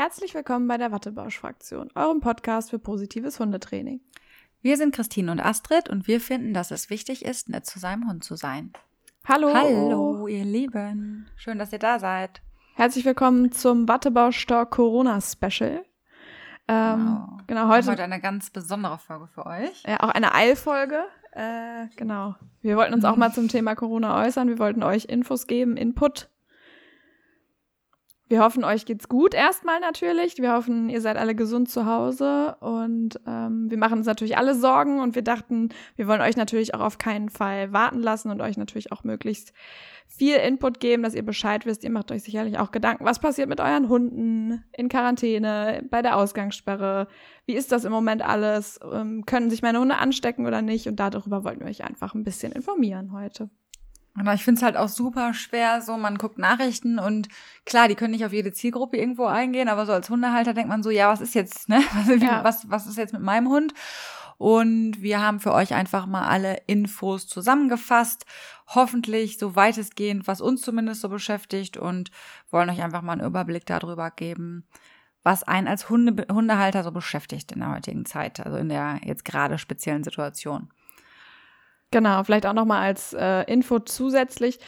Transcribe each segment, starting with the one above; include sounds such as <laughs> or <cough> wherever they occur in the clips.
Herzlich willkommen bei der Wattebausch-Fraktion, eurem Podcast für positives Hundetraining. Wir sind Christine und Astrid und wir finden, dass es wichtig ist, nett zu seinem Hund zu sein. Hallo. Hallo, ihr Lieben. Schön, dass ihr da seid. Herzlich willkommen zum Wattebausch-Talk Corona Special. Ähm, wow. Genau, heute, heute eine ganz besondere Folge für euch. Ja, auch eine Eilfolge. Äh, genau. Wir wollten uns auch mal zum Thema Corona äußern. Wir wollten euch Infos geben, Input wir hoffen, euch geht's gut erstmal natürlich. Wir hoffen, ihr seid alle gesund zu Hause und ähm, wir machen uns natürlich alle Sorgen und wir dachten, wir wollen euch natürlich auch auf keinen Fall warten lassen und euch natürlich auch möglichst viel Input geben, dass ihr Bescheid wisst. Ihr macht euch sicherlich auch Gedanken, was passiert mit euren Hunden in Quarantäne, bei der Ausgangssperre. Wie ist das im Moment alles? Ähm, können sich meine Hunde anstecken oder nicht? Und darüber wollten wir euch einfach ein bisschen informieren heute. Aber ich finde es halt auch super schwer, so man guckt Nachrichten und klar, die können nicht auf jede Zielgruppe irgendwo eingehen, aber so als Hundehalter denkt man so, ja, was ist jetzt, ne? <laughs> Ja. Was, was ist jetzt mit meinem Hund? Und wir haben für euch einfach mal alle Infos zusammengefasst, hoffentlich so weitestgehend, was uns zumindest so beschäftigt und wollen euch einfach mal einen Überblick darüber geben, was einen als Hunde, Hundehalter so beschäftigt in der heutigen Zeit, also in der jetzt gerade speziellen Situation. Genau, vielleicht auch nochmal als äh, Info zusätzlich.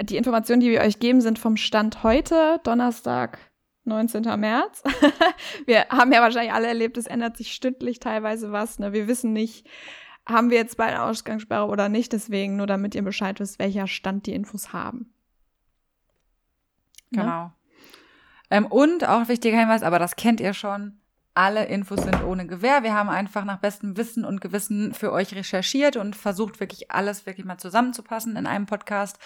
Die Informationen, die wir euch geben, sind vom Stand heute, Donnerstag, 19. März. <laughs> wir haben ja wahrscheinlich alle erlebt, es ändert sich stündlich teilweise was. Ne? Wir wissen nicht, haben wir jetzt bald eine Ausgangssperre oder nicht. Deswegen nur damit ihr Bescheid wisst, welcher Stand die Infos haben. Ne? Genau. Ja? Ähm, und auch wichtiger Hinweis, aber das kennt ihr schon, alle Infos sind ohne Gewähr. Wir haben einfach nach bestem Wissen und Gewissen für euch recherchiert und versucht wirklich alles wirklich mal zusammenzupassen in einem Podcast.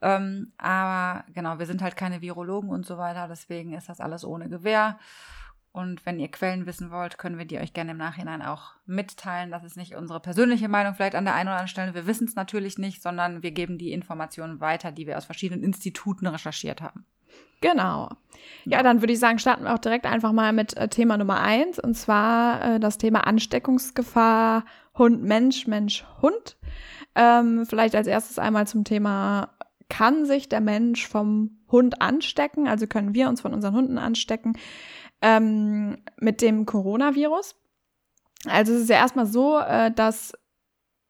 Ähm, aber genau, wir sind halt keine Virologen und so weiter, deswegen ist das alles ohne Gewähr. Und wenn ihr Quellen wissen wollt, können wir die euch gerne im Nachhinein auch mitteilen. Das ist nicht unsere persönliche Meinung, vielleicht an der einen oder anderen Stelle. Wir wissen es natürlich nicht, sondern wir geben die Informationen weiter, die wir aus verschiedenen Instituten recherchiert haben. Genau. Ja, dann würde ich sagen, starten wir auch direkt einfach mal mit äh, Thema Nummer eins und zwar äh, das Thema Ansteckungsgefahr Hund, Mensch, Mensch, Hund. Ähm, vielleicht als erstes einmal zum Thema, kann sich der Mensch vom Hund anstecken? Also können wir uns von unseren Hunden anstecken ähm, mit dem Coronavirus? Also es ist ja erstmal so, äh, dass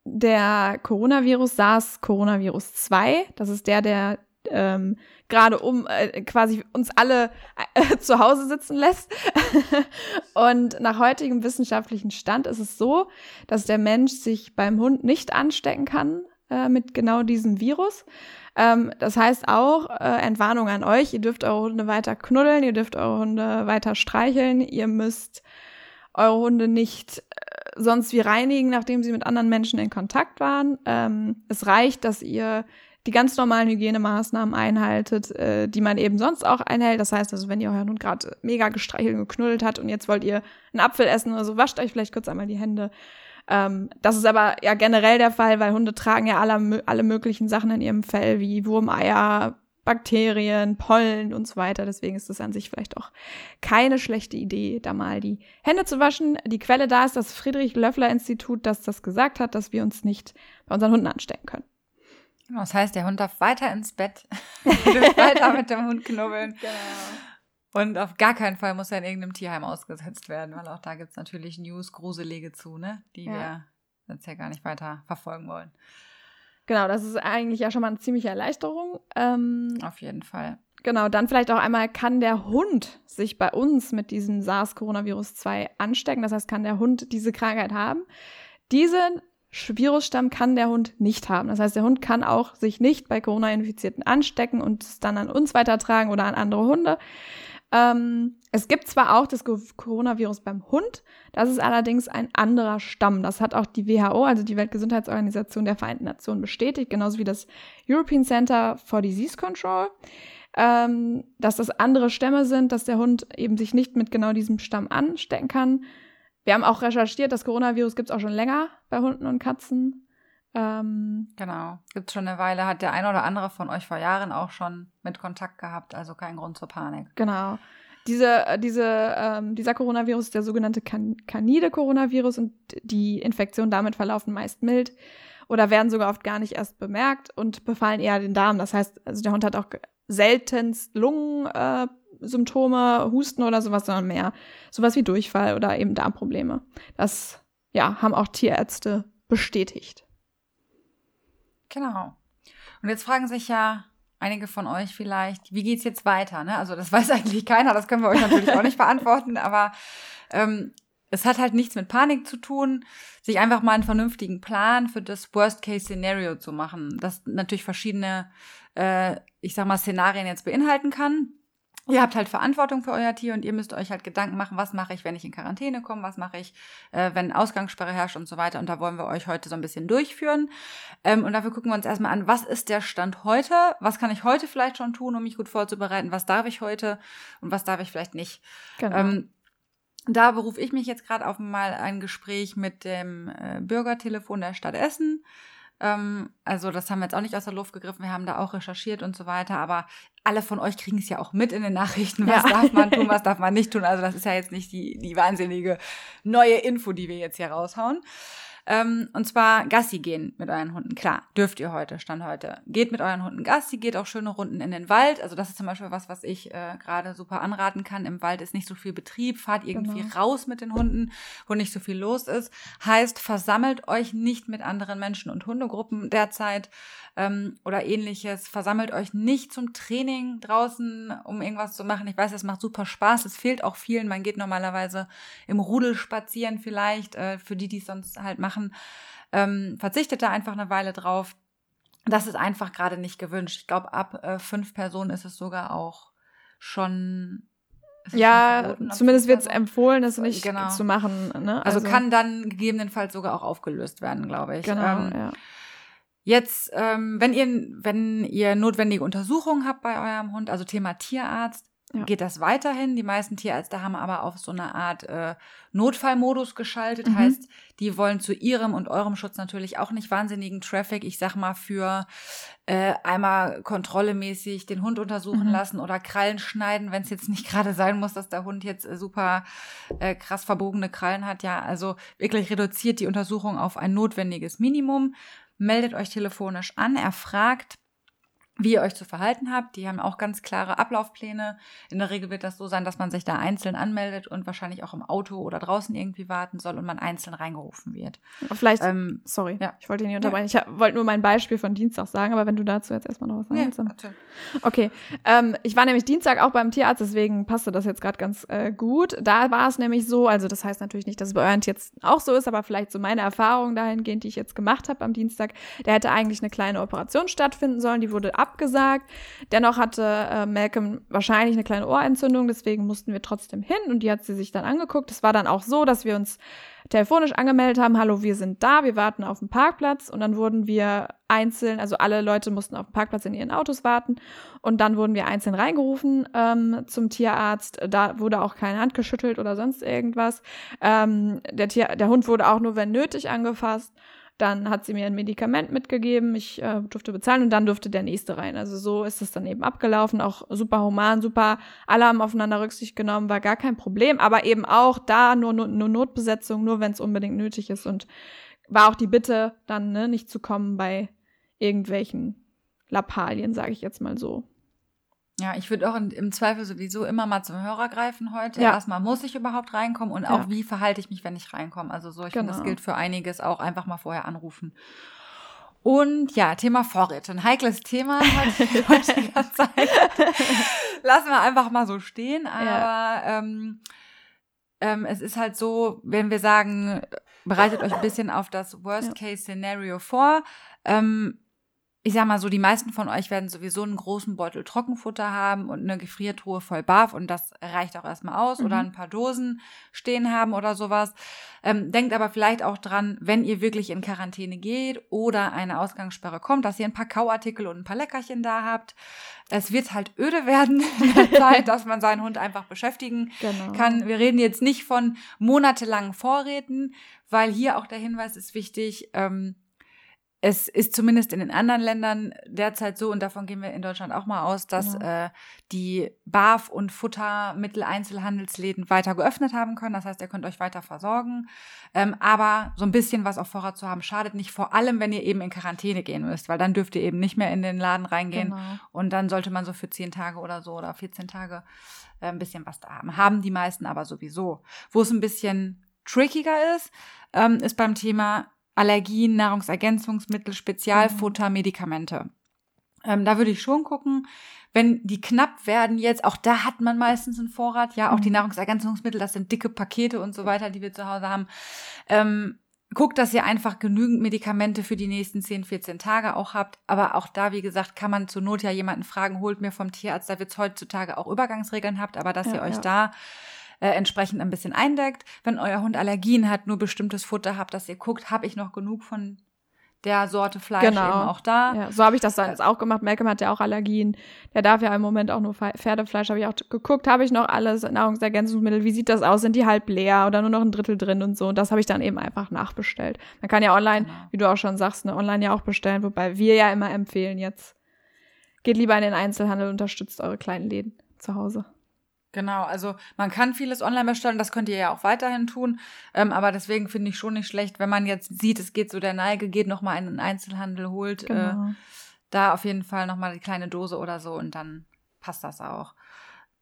der Coronavirus SARS-Coronavirus 2, das ist der, der ähm, gerade um äh, quasi uns alle äh, <laughs> zu Hause sitzen lässt. <laughs> und nach heutigem wissenschaftlichen Stand ist es so, dass der Mensch sich beim Hund nicht anstecken kann äh, mit genau diesem Virus. Ähm, das heißt auch, äh, Entwarnung an euch, ihr dürft eure Hunde weiter knuddeln, ihr dürft eure Hunde weiter streicheln, ihr müsst eure Hunde nicht äh, sonst wie reinigen, nachdem sie mit anderen Menschen in Kontakt waren. Ähm, es reicht, dass ihr die ganz normalen Hygienemaßnahmen einhaltet, äh, die man eben sonst auch einhält. Das heißt also, wenn ihr euren Hund gerade mega gestreichelt und geknuddelt hat und jetzt wollt ihr einen Apfel essen oder so, wascht euch vielleicht kurz einmal die Hände. Ähm, das ist aber ja generell der Fall, weil Hunde tragen ja alle, alle möglichen Sachen in ihrem Fell, wie Wurmeier, Bakterien, Pollen und so weiter. Deswegen ist es an sich vielleicht auch keine schlechte Idee, da mal die Hände zu waschen. Die Quelle da ist das Friedrich-Löffler-Institut, das das gesagt hat, dass wir uns nicht bei unseren Hunden anstecken können. Genau, das heißt, der Hund darf weiter ins Bett, <laughs> <laughs> weiter mit dem Hund knubbeln. Genau. Und auf gar keinen Fall muss er in irgendeinem Tierheim ausgesetzt werden, weil auch da gibt es natürlich News, Gruselige zu, ne? die ja. wir jetzt ja gar nicht weiter verfolgen wollen. Genau, das ist eigentlich ja schon mal eine ziemliche Erleichterung. Ähm, auf jeden Fall. Genau, dann vielleicht auch einmal, kann der Hund sich bei uns mit diesem SARS-Coronavirus 2 anstecken? Das heißt, kann der Hund diese Krankheit haben? Diese Virusstamm kann der Hund nicht haben. Das heißt, der Hund kann auch sich nicht bei Corona-Infizierten anstecken und es dann an uns weitertragen oder an andere Hunde. Ähm, es gibt zwar auch das Coronavirus beim Hund, das ist allerdings ein anderer Stamm. Das hat auch die WHO, also die Weltgesundheitsorganisation der Vereinten Nationen, bestätigt, genauso wie das European Center for Disease Control, ähm, dass das andere Stämme sind, dass der Hund eben sich nicht mit genau diesem Stamm anstecken kann. Wir haben auch recherchiert, das Coronavirus gibt es auch schon länger bei Hunden und Katzen. Ähm, genau, gibt schon eine Weile. Hat der ein oder andere von euch vor Jahren auch schon mit Kontakt gehabt, also kein Grund zur Panik. Genau. Diese, äh, diese, ähm, dieser Coronavirus ist der sogenannte kan Canide-Coronavirus und die Infektionen damit verlaufen meist mild oder werden sogar oft gar nicht erst bemerkt und befallen eher den Darm. Das heißt, also der Hund hat auch seltenst Lungen, äh, Symptome, Husten oder sowas, sondern mehr sowas wie Durchfall oder eben Darmprobleme. Das ja, haben auch Tierärzte bestätigt. Genau. Und jetzt fragen sich ja einige von euch vielleicht, wie geht's jetzt weiter? Ne? Also das <laughs> weiß eigentlich keiner, das können wir euch natürlich auch nicht beantworten, aber ähm, es hat halt nichts mit Panik zu tun, sich einfach mal einen vernünftigen Plan für das Worst-Case-Szenario zu machen, das natürlich verschiedene, äh, ich sag mal, Szenarien jetzt beinhalten kann. Ihr habt halt Verantwortung für euer Tier und ihr müsst euch halt Gedanken machen, was mache ich, wenn ich in Quarantäne komme, was mache ich, äh, wenn Ausgangssperre herrscht und so weiter. Und da wollen wir euch heute so ein bisschen durchführen. Ähm, und dafür gucken wir uns erstmal an, was ist der Stand heute? Was kann ich heute vielleicht schon tun, um mich gut vorzubereiten? Was darf ich heute und was darf ich vielleicht nicht? Genau. Ähm, da berufe ich mich jetzt gerade auf mal ein Gespräch mit dem äh, Bürgertelefon der Stadt Essen. Ähm, also das haben wir jetzt auch nicht aus der Luft gegriffen, wir haben da auch recherchiert und so weiter, aber alle von euch kriegen es ja auch mit in den Nachrichten, was ja. darf man tun, <laughs> was darf man nicht tun. Also das ist ja jetzt nicht die, die wahnsinnige neue Info, die wir jetzt hier raushauen. Ähm, und zwar Gassi gehen mit euren Hunden. Klar, dürft ihr heute, Stand heute. Geht mit euren Hunden Gassi, geht auch schöne Runden in den Wald. Also das ist zum Beispiel was, was ich äh, gerade super anraten kann. Im Wald ist nicht so viel Betrieb. Fahrt irgendwie genau. raus mit den Hunden, wo nicht so viel los ist. Heißt, versammelt euch nicht mit anderen Menschen und Hundegruppen derzeit ähm, oder ähnliches. Versammelt euch nicht zum Training draußen, um irgendwas zu machen. Ich weiß, es macht super Spaß. Es fehlt auch vielen. Man geht normalerweise im Rudel spazieren vielleicht, äh, für die, die es sonst halt machen machen. Ähm, verzichtet da einfach eine Weile drauf. Das ist einfach gerade nicht gewünscht. Ich glaube, ab äh, fünf Personen ist es sogar auch schon. Ja, zumindest wird es empfohlen, das nicht genau. zu machen. Ne? Also, also, kann dann gegebenenfalls sogar auch aufgelöst werden, glaube ich. Genau, ähm, ja. Jetzt, ähm, wenn ihr, wenn ihr notwendige Untersuchungen habt bei eurem Hund, also Thema Tierarzt, ja. geht das weiterhin. Die meisten Tierärzte haben aber auf so eine Art äh, Notfallmodus geschaltet. Mhm. Heißt, die wollen zu ihrem und eurem Schutz natürlich auch nicht wahnsinnigen Traffic, ich sag mal, für äh, einmal kontrollemäßig den Hund untersuchen mhm. lassen oder Krallen schneiden, wenn es jetzt nicht gerade sein muss, dass der Hund jetzt äh, super äh, krass verbogene Krallen hat. Ja, also wirklich reduziert die Untersuchung auf ein notwendiges Minimum. Meldet euch telefonisch an, erfragt wie ihr euch zu verhalten habt. Die haben auch ganz klare Ablaufpläne. In der Regel wird das so sein, dass man sich da einzeln anmeldet und wahrscheinlich auch im Auto oder draußen irgendwie warten soll und man einzeln reingerufen wird. Vielleicht, ähm, sorry, ja. ich wollte nicht unterbrechen. Ja. Ich wollte nur mein Beispiel von Dienstag sagen, aber wenn du dazu jetzt erstmal noch was sagen willst. Ja, okay, ähm, ich war nämlich Dienstag auch beim Tierarzt, deswegen passte das jetzt gerade ganz äh, gut. Da war es nämlich so, also das heißt natürlich nicht, dass es bei euren jetzt auch so ist, aber vielleicht so meine Erfahrung dahingehend, die ich jetzt gemacht habe am Dienstag. Der hätte eigentlich eine kleine Operation stattfinden sollen, die wurde ab abgesagt. Dennoch hatte äh, Malcolm wahrscheinlich eine kleine Ohrentzündung, deswegen mussten wir trotzdem hin und die hat sie sich dann angeguckt. Es war dann auch so, dass wir uns telefonisch angemeldet haben, hallo, wir sind da, wir warten auf dem Parkplatz und dann wurden wir einzeln, also alle Leute mussten auf dem Parkplatz in ihren Autos warten und dann wurden wir einzeln reingerufen ähm, zum Tierarzt. Da wurde auch keine Hand geschüttelt oder sonst irgendwas. Ähm, der, Tier, der Hund wurde auch nur, wenn nötig, angefasst. Dann hat sie mir ein Medikament mitgegeben, ich äh, durfte bezahlen und dann durfte der nächste rein. Also so ist es dann eben abgelaufen, auch super human, super, alle haben aufeinander Rücksicht genommen, war gar kein Problem, aber eben auch da nur, nur, nur Notbesetzung, nur wenn es unbedingt nötig ist und war auch die Bitte, dann ne, nicht zu kommen bei irgendwelchen Lappalien, sage ich jetzt mal so. Ja, ich würde auch in, im Zweifel sowieso immer mal zum Hörer greifen heute. Ja. Erstmal muss ich überhaupt reinkommen und auch wie verhalte ich mich, wenn ich reinkomme. Also so, ich genau. finde, das gilt für einiges auch einfach mal vorher anrufen. Und ja, Thema Vorräte. Ein heikles Thema heute, <laughs> heute die ganze Zeit. Lassen wir einfach mal so stehen. Aber ja. ähm, ähm, es ist halt so, wenn wir sagen, bereitet euch ein bisschen auf das Worst-Case-Szenario vor. Ähm, ich sag mal so, die meisten von euch werden sowieso einen großen Beutel Trockenfutter haben und eine Gefriertruhe voll Barf und das reicht auch erstmal aus mhm. oder ein paar Dosen stehen haben oder sowas. Ähm, denkt aber vielleicht auch dran, wenn ihr wirklich in Quarantäne geht oder eine Ausgangssperre kommt, dass ihr ein paar Kauartikel und ein paar Leckerchen da habt. Es wird halt öde werden <laughs> in der <laughs> Zeit, dass man seinen Hund einfach beschäftigen genau. kann. Wir reden jetzt nicht von monatelangen Vorräten, weil hier auch der Hinweis ist wichtig, ähm, es ist zumindest in den anderen Ländern derzeit so, und davon gehen wir in Deutschland auch mal aus, dass genau. äh, die Barf- und Futtermittel-Einzelhandelsläden weiter geöffnet haben können. Das heißt, ihr könnt euch weiter versorgen. Ähm, aber so ein bisschen was auf Vorrat zu haben, schadet nicht. Vor allem, wenn ihr eben in Quarantäne gehen müsst, weil dann dürft ihr eben nicht mehr in den Laden reingehen. Genau. Und dann sollte man so für zehn Tage oder so oder 14 Tage äh, ein bisschen was da haben. Haben die meisten aber sowieso. Wo es ein bisschen trickiger ist, ähm, ist beim Thema Allergien, Nahrungsergänzungsmittel, Spezialfutter, mhm. Medikamente. Ähm, da würde ich schon gucken, wenn die knapp werden jetzt, auch da hat man meistens einen Vorrat, ja, auch mhm. die Nahrungsergänzungsmittel, das sind dicke Pakete und so weiter, die wir zu Hause haben. Ähm, guckt, dass ihr einfach genügend Medikamente für die nächsten 10, 14 Tage auch habt. Aber auch da, wie gesagt, kann man zur Not ja jemanden fragen, holt mir vom Tierarzt, da wird es heutzutage auch Übergangsregeln habt, aber dass ja, ihr euch ja. da äh, entsprechend ein bisschen eindeckt. Wenn euer Hund Allergien hat, nur bestimmtes Futter habt, dass ihr guckt, habe ich noch genug von der Sorte Fleisch genau. eben auch da. Ja, so habe ich das dann jetzt auch gemacht. Malcolm hat ja auch Allergien. Der darf ja im Moment auch nur Pferdefleisch. Habe ich auch geguckt, habe ich noch alles Nahrungsergänzungsmittel? Wie sieht das aus? Sind die halb leer oder nur noch ein Drittel drin und so? Und das habe ich dann eben einfach nachbestellt. Man kann ja online, genau. wie du auch schon sagst, ne, online ja auch bestellen, wobei wir ja immer empfehlen jetzt, geht lieber in den Einzelhandel, unterstützt eure kleinen Läden zu Hause. Genau, also man kann vieles online bestellen, das könnt ihr ja auch weiterhin tun. Ähm, aber deswegen finde ich schon nicht schlecht, wenn man jetzt sieht, es geht so der Neige, geht nochmal in den Einzelhandel, holt äh, genau. äh, da auf jeden Fall nochmal die kleine Dose oder so und dann passt das auch.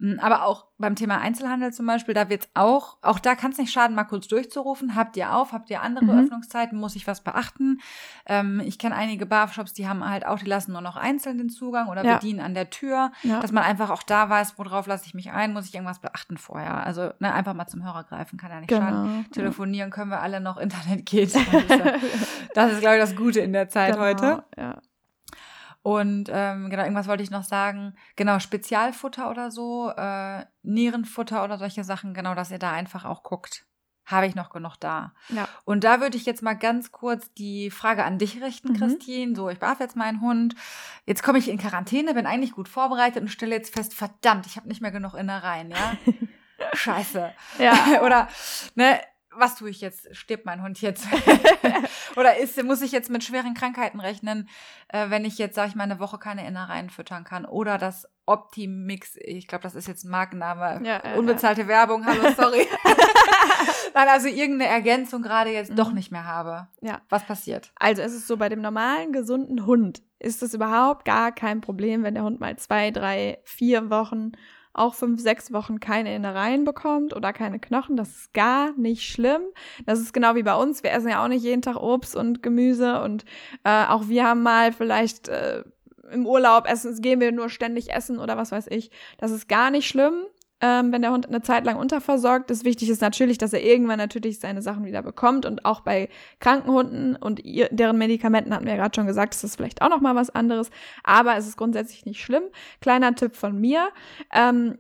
Hm, aber auch beim Thema Einzelhandel zum Beispiel, da wird's auch, auch da kann es nicht schaden, mal kurz durchzurufen. Habt ihr auf? Habt ihr andere mhm. Öffnungszeiten? Muss ich was beachten? Ähm, ich kenne einige Barbershops, die haben halt auch, die lassen nur noch einzeln den Zugang oder ja. bedienen an der Tür, ja. dass man einfach auch da weiß, worauf lasse ich mich ein, muss ich irgendwas beachten vorher. Also ne, einfach mal zum Hörer greifen, kann ja nicht genau. schaden. Telefonieren können wir alle noch, <laughs> Internet geht. das ist, glaube ich, das Gute in der Zeit genau. heute. Ja. Und ähm, genau, irgendwas wollte ich noch sagen. Genau, Spezialfutter oder so, äh, Nierenfutter oder solche Sachen, genau, dass ihr da einfach auch guckt. Habe ich noch genug da? Ja. Und da würde ich jetzt mal ganz kurz die Frage an dich richten, mhm. Christine. So, ich barf jetzt meinen Hund. Jetzt komme ich in Quarantäne, bin eigentlich gut vorbereitet und stelle jetzt fest, verdammt, ich habe nicht mehr genug Innereien, ja? <laughs> Scheiße. Ja. <laughs> oder, ne, was tue ich jetzt? Stirbt mein Hund jetzt? <laughs> Oder ist, muss ich jetzt mit schweren Krankheiten rechnen, äh, wenn ich jetzt, sage ich mal, eine Woche keine Innereien füttern kann? Oder das Optimix, ich glaube, das ist jetzt ein Markenname, ja, äh, unbezahlte ja. Werbung, hallo, sorry. <laughs> <laughs> Nein, also irgendeine Ergänzung gerade jetzt mhm. doch nicht mehr habe. Ja. Was passiert? Also es ist so, bei dem normalen, gesunden Hund ist es überhaupt gar kein Problem, wenn der Hund mal zwei, drei, vier Wochen auch fünf, sechs Wochen keine Innereien bekommt oder keine Knochen. Das ist gar nicht schlimm. Das ist genau wie bei uns. Wir essen ja auch nicht jeden Tag Obst und Gemüse und äh, auch wir haben mal vielleicht äh, im Urlaub essen, gehen wir nur ständig essen oder was weiß ich. Das ist gar nicht schlimm ähm, wenn der Hund eine Zeit lang unterversorgt ist. Wichtig ist natürlich, dass er irgendwann natürlich seine Sachen wieder bekommt und auch bei kranken Hunden und ihr, deren Medikamenten hatten wir ja gerade schon gesagt, ist das vielleicht auch noch mal was anderes, aber es ist grundsätzlich nicht schlimm. Kleiner Tipp von mir. Ähm,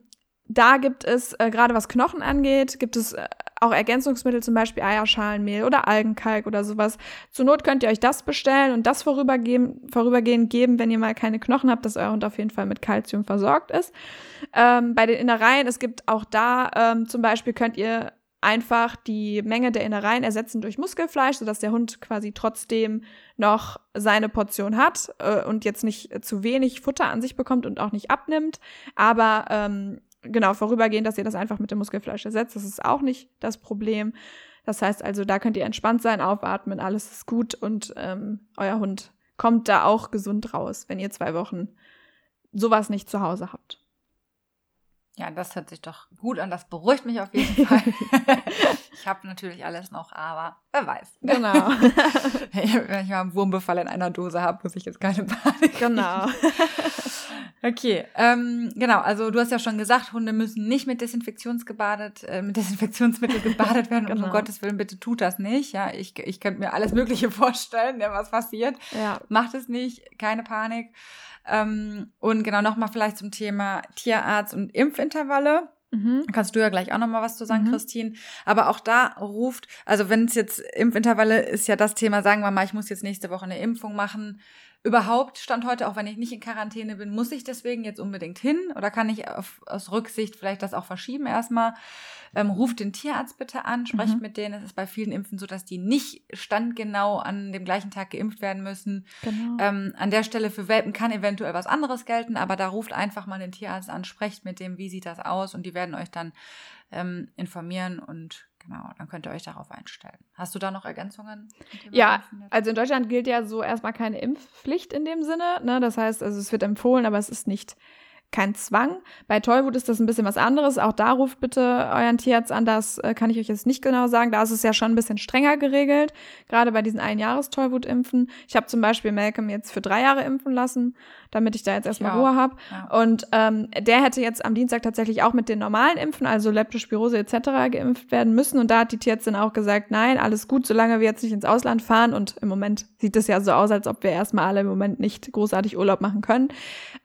da gibt es, äh, gerade was Knochen angeht, gibt es äh, auch Ergänzungsmittel, zum Beispiel Eierschalenmehl oder Algenkalk oder sowas. Zur Not könnt ihr euch das bestellen und das vorübergehend, vorübergehend geben, wenn ihr mal keine Knochen habt, dass euer Hund auf jeden Fall mit Kalzium versorgt ist. Ähm, bei den Innereien, es gibt auch da ähm, zum Beispiel könnt ihr einfach die Menge der Innereien ersetzen durch Muskelfleisch, sodass der Hund quasi trotzdem noch seine Portion hat äh, und jetzt nicht zu wenig Futter an sich bekommt und auch nicht abnimmt. Aber ähm, genau, vorübergehend, dass ihr das einfach mit dem Muskelfleisch ersetzt. Das ist auch nicht das Problem. Das heißt also, da könnt ihr entspannt sein, aufatmen, alles ist gut und ähm, euer Hund kommt da auch gesund raus, wenn ihr zwei Wochen sowas nicht zu Hause habt. Ja, das hört sich doch gut an. Das beruhigt mich auf jeden Fall. <laughs> ich habe natürlich alles noch, aber wer weiß. Genau. <laughs> Wenn ich mal einen Wurmbefall in einer Dose habe, muss ich jetzt keine Panik. Genau. Okay, ähm, genau. Also du hast ja schon gesagt, Hunde müssen nicht mit Desinfektionsgebadet, äh, mit Desinfektionsmittel gebadet werden. <laughs> genau. Und um Gottes Willen, bitte tut das nicht. Ja, ich, ich könnte mir alles Mögliche <laughs> vorstellen, ja, was passiert. Ja. Macht es nicht, keine Panik. Ähm, und genau nochmal vielleicht zum Thema Tierarzt und Impfintervalle. Mhm. Kannst du ja gleich auch nochmal was zu sagen, mhm. Christine. Aber auch da ruft, also wenn es jetzt Impfintervalle ist ja das Thema, sagen wir mal, ich muss jetzt nächste Woche eine Impfung machen. Überhaupt stand heute, auch wenn ich nicht in Quarantäne bin, muss ich deswegen jetzt unbedingt hin oder kann ich auf, aus Rücksicht vielleicht das auch verschieben erstmal? Ähm, ruft den Tierarzt bitte an, sprecht mhm. mit denen. Es ist bei vielen Impfen so, dass die nicht standgenau an dem gleichen Tag geimpft werden müssen. Genau. Ähm, an der Stelle für Welpen kann eventuell was anderes gelten, aber da ruft einfach mal den Tierarzt an, sprecht mit dem, wie sieht das aus und die werden euch dann ähm, informieren und Genau, dann könnt ihr euch darauf einstellen. Hast du da noch Ergänzungen? Ja, also in Deutschland gilt ja so erstmal keine Impfpflicht in dem Sinne. Ne? Das heißt, also es wird empfohlen, aber es ist nicht kein Zwang. Bei Tollwut ist das ein bisschen was anderes. Auch da ruft bitte euren Tierarzt an. Das äh, kann ich euch jetzt nicht genau sagen. Da ist es ja schon ein bisschen strenger geregelt. Gerade bei diesen Einjahres-Tollwut-Impfen. Ich habe zum Beispiel Malcolm jetzt für drei Jahre impfen lassen damit ich da jetzt erstmal Ruhe habe. Ja. Und ähm, der hätte jetzt am Dienstag tatsächlich auch mit den normalen Impfen, also Leptospirose etc. geimpft werden müssen. Und da hat die Tierärztin auch gesagt, nein, alles gut, solange wir jetzt nicht ins Ausland fahren. Und im Moment sieht es ja so aus, als ob wir erstmal alle im Moment nicht großartig Urlaub machen können,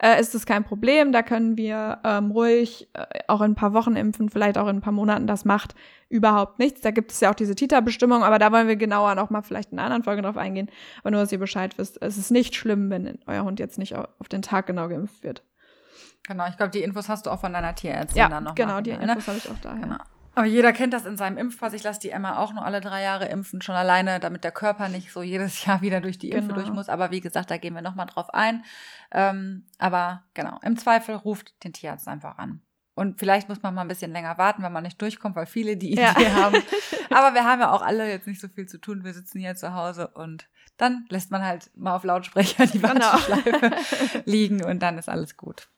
äh, ist das kein Problem. Da können wir ähm, ruhig äh, auch in ein paar Wochen impfen, vielleicht auch in ein paar Monaten. Das macht überhaupt nichts. Da gibt es ja auch diese Tita-Bestimmung, aber da wollen wir genauer noch mal vielleicht in einer anderen Folge drauf eingehen. Aber nur, dass ihr Bescheid wisst, es ist nicht schlimm, wenn euer Hund jetzt nicht auf den Tag genau geimpft wird. Genau, ich glaube, die Infos hast du auch von deiner Tierärztin ja, dann noch. Genau, die ne? Infos habe ich auch daher. Genau. Aber jeder kennt das in seinem Impfpass. Ich lasse die Emma auch nur alle drei Jahre impfen, schon alleine, damit der Körper nicht so jedes Jahr wieder durch die Impfe genau. durch muss. Aber wie gesagt, da gehen wir nochmal drauf ein. Ähm, aber genau, im Zweifel ruft den Tierarzt einfach an. Und vielleicht muss man mal ein bisschen länger warten, wenn man nicht durchkommt, weil viele die Idee ja. haben. <laughs> Aber wir haben ja auch alle jetzt nicht so viel zu tun. Wir sitzen hier zu Hause und dann lässt man halt mal auf Lautsprecher die genau. Warteschleife genau. <laughs> liegen und dann ist alles gut.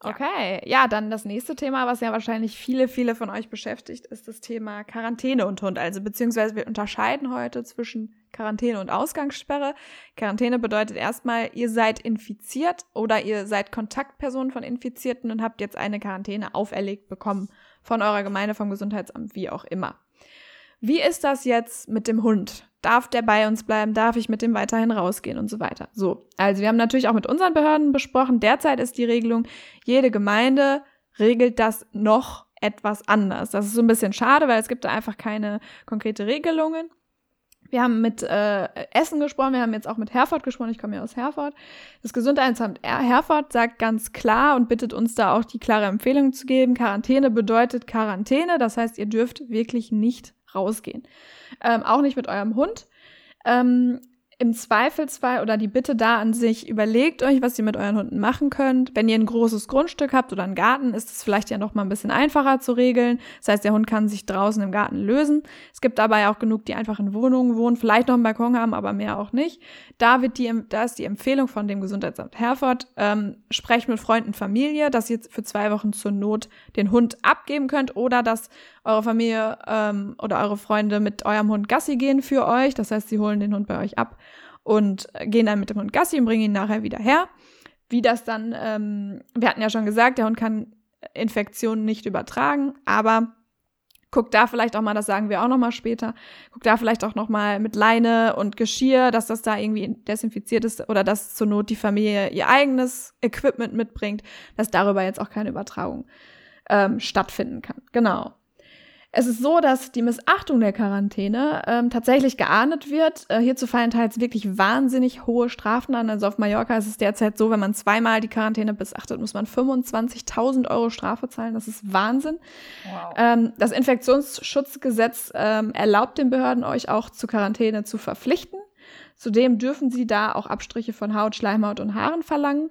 Okay, ja, dann das nächste Thema, was ja wahrscheinlich viele, viele von euch beschäftigt, ist das Thema Quarantäne und Hund. Also beziehungsweise wir unterscheiden heute zwischen Quarantäne und Ausgangssperre. Quarantäne bedeutet erstmal, ihr seid infiziert oder ihr seid Kontaktperson von Infizierten und habt jetzt eine Quarantäne auferlegt bekommen von eurer Gemeinde, vom Gesundheitsamt, wie auch immer. Wie ist das jetzt mit dem Hund? Darf der bei uns bleiben? Darf ich mit dem weiterhin rausgehen und so weiter? So, also wir haben natürlich auch mit unseren Behörden besprochen. Derzeit ist die Regelung, jede Gemeinde regelt das noch etwas anders. Das ist so ein bisschen schade, weil es gibt da einfach keine konkrete Regelungen. Wir haben mit äh, Essen gesprochen, wir haben jetzt auch mit Herford gesprochen, ich komme ja aus Herford. Das Gesundheitsamt Herford sagt ganz klar und bittet uns da auch die klare Empfehlung zu geben, Quarantäne bedeutet Quarantäne, das heißt, ihr dürft wirklich nicht rausgehen. Ähm, auch nicht mit eurem Hund. Ähm, im Zweifelsfall oder die Bitte da an sich, überlegt euch, was ihr mit euren Hunden machen könnt. Wenn ihr ein großes Grundstück habt oder einen Garten, ist es vielleicht ja noch mal ein bisschen einfacher zu regeln. Das heißt, der Hund kann sich draußen im Garten lösen. Es gibt dabei auch genug, die einfach in Wohnungen wohnen, vielleicht noch einen Balkon haben, aber mehr auch nicht. Da wird die, da ist die Empfehlung von dem Gesundheitsamt Herford, ähm, sprecht mit Freunden, Familie, dass ihr für zwei Wochen zur Not den Hund abgeben könnt oder dass eure Familie ähm, oder eure Freunde mit eurem Hund Gassi gehen für euch. Das heißt, sie holen den Hund bei euch ab und gehen dann mit dem Hund Gassi und bringen ihn nachher wieder her. Wie das dann, ähm, wir hatten ja schon gesagt, der Hund kann Infektionen nicht übertragen, aber guckt da vielleicht auch mal, das sagen wir auch noch mal später, guckt da vielleicht auch noch mal mit Leine und Geschirr, dass das da irgendwie desinfiziert ist oder dass zur Not die Familie ihr eigenes Equipment mitbringt, dass darüber jetzt auch keine Übertragung ähm, stattfinden kann. Genau. Es ist so, dass die Missachtung der Quarantäne ähm, tatsächlich geahndet wird. Äh, hierzu fallen teils wirklich wahnsinnig hohe Strafen an. Also auf Mallorca ist es derzeit so, wenn man zweimal die Quarantäne missachtet, muss man 25.000 Euro Strafe zahlen. Das ist Wahnsinn. Wow. Ähm, das Infektionsschutzgesetz ähm, erlaubt den Behörden, euch auch zur Quarantäne zu verpflichten. Zudem dürfen sie da auch Abstriche von Haut, Schleimhaut und Haaren verlangen.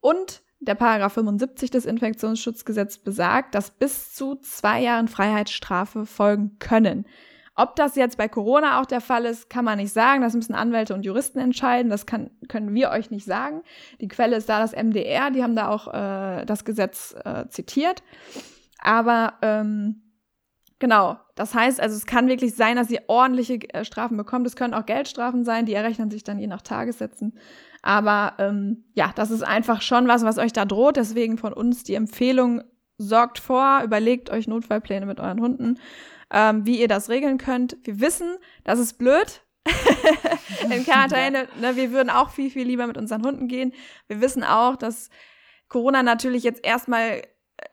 Und der Paragraph 75 des Infektionsschutzgesetzes besagt, dass bis zu zwei Jahren Freiheitsstrafe folgen können. Ob das jetzt bei Corona auch der Fall ist, kann man nicht sagen. Das müssen Anwälte und Juristen entscheiden. Das kann, können wir euch nicht sagen. Die Quelle ist da das MDR. Die haben da auch äh, das Gesetz äh, zitiert. Aber ähm, genau, das heißt, also es kann wirklich sein, dass ihr ordentliche äh, Strafen bekommt. Es können auch Geldstrafen sein. Die errechnen sich dann je nach Tagessätzen. Aber ähm, ja, das ist einfach schon was, was euch da droht. Deswegen von uns die Empfehlung, sorgt vor, überlegt euch Notfallpläne mit euren Hunden, ähm, wie ihr das regeln könnt. Wir wissen, das ist blöd. <laughs> in Quarantäne, ne, wir würden auch viel, viel lieber mit unseren Hunden gehen. Wir wissen auch, dass Corona natürlich jetzt erstmal